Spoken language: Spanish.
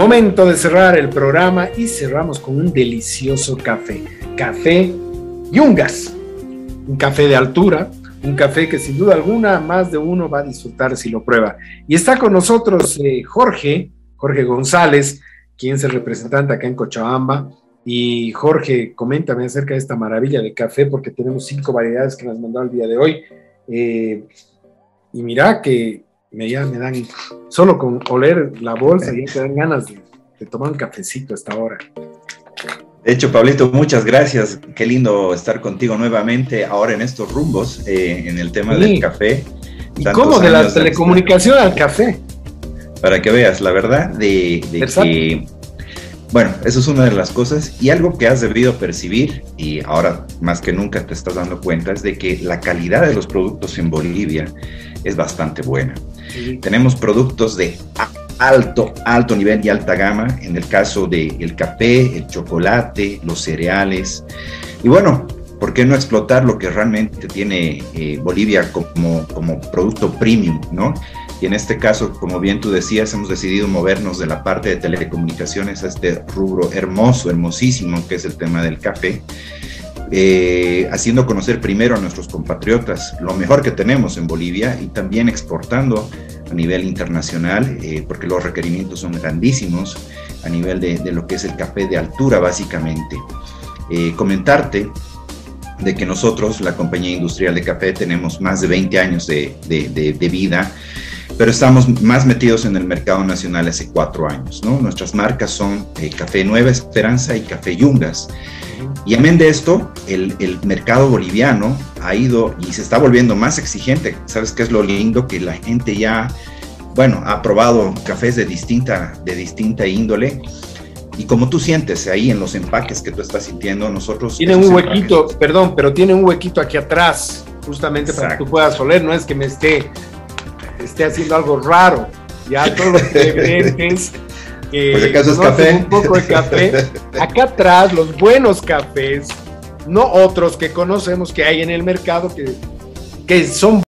Momento de cerrar el programa y cerramos con un delicioso café. Café Yungas. Un café de altura, un café que sin duda alguna más de uno va a disfrutar si lo prueba. Y está con nosotros eh, Jorge, Jorge González, quien es el representante acá en Cochabamba. Y Jorge, coméntame acerca de esta maravilla de café, porque tenemos cinco variedades que nos mandó el día de hoy. Eh, y mira que me, ya me dan, solo con oler la bolsa, ya te dan ganas de, tomar un cafecito a esta hora. De hecho, Pablito, muchas gracias. Qué lindo estar contigo nuevamente ahora en estos rumbos, eh, en el tema del café. ¿Y cómo? De la telecomunicación al café. Para que veas, la verdad, de, de que bueno, eso es una de las cosas y algo que has debido percibir y ahora más que nunca te estás dando cuenta es de que la calidad de los productos en Bolivia es bastante buena. Tenemos productos de alto, alto nivel y alta gama, en el caso del el café, el chocolate, los cereales. Y bueno, ¿por qué no explotar lo que realmente tiene eh, Bolivia como, como producto premium, ¿no? Y en este caso, como bien tú decías, hemos decidido movernos de la parte de telecomunicaciones a este rubro hermoso, hermosísimo, que es el tema del café. Eh, haciendo conocer primero a nuestros compatriotas lo mejor que tenemos en Bolivia y también exportando a nivel internacional, eh, porque los requerimientos son grandísimos a nivel de, lo que es el café de altura, básicamente. Eh, comentarte de que nosotros, la compañía industrial de café, tenemos más de 20 años de, de vida pero estamos más metidos en el mercado nacional hace cuatro años. ¿no? Nuestras marcas son eh, Café Nueva Esperanza y Café Yungas. Y amén de esto, el, el, mercado boliviano ha ido y se está volviendo más exigente. ¿Sabes qué es lo lindo? Que la gente ya, bueno, ha probado cafés de distinta, de distinta índole. Y como tú sientes ahí en los empaques que tú estás sintiendo, nosotros... Tiene un huequito, perdón, pero tiene un huequito aquí atrás, justamente para que tú puedas oler, no es que me esté esté haciendo algo raro. Ya todos los clientes que pues acaso es café. un poco de café. Acá atrás, los buenos cafés, no otros que conocemos que hay en el mercado que, que son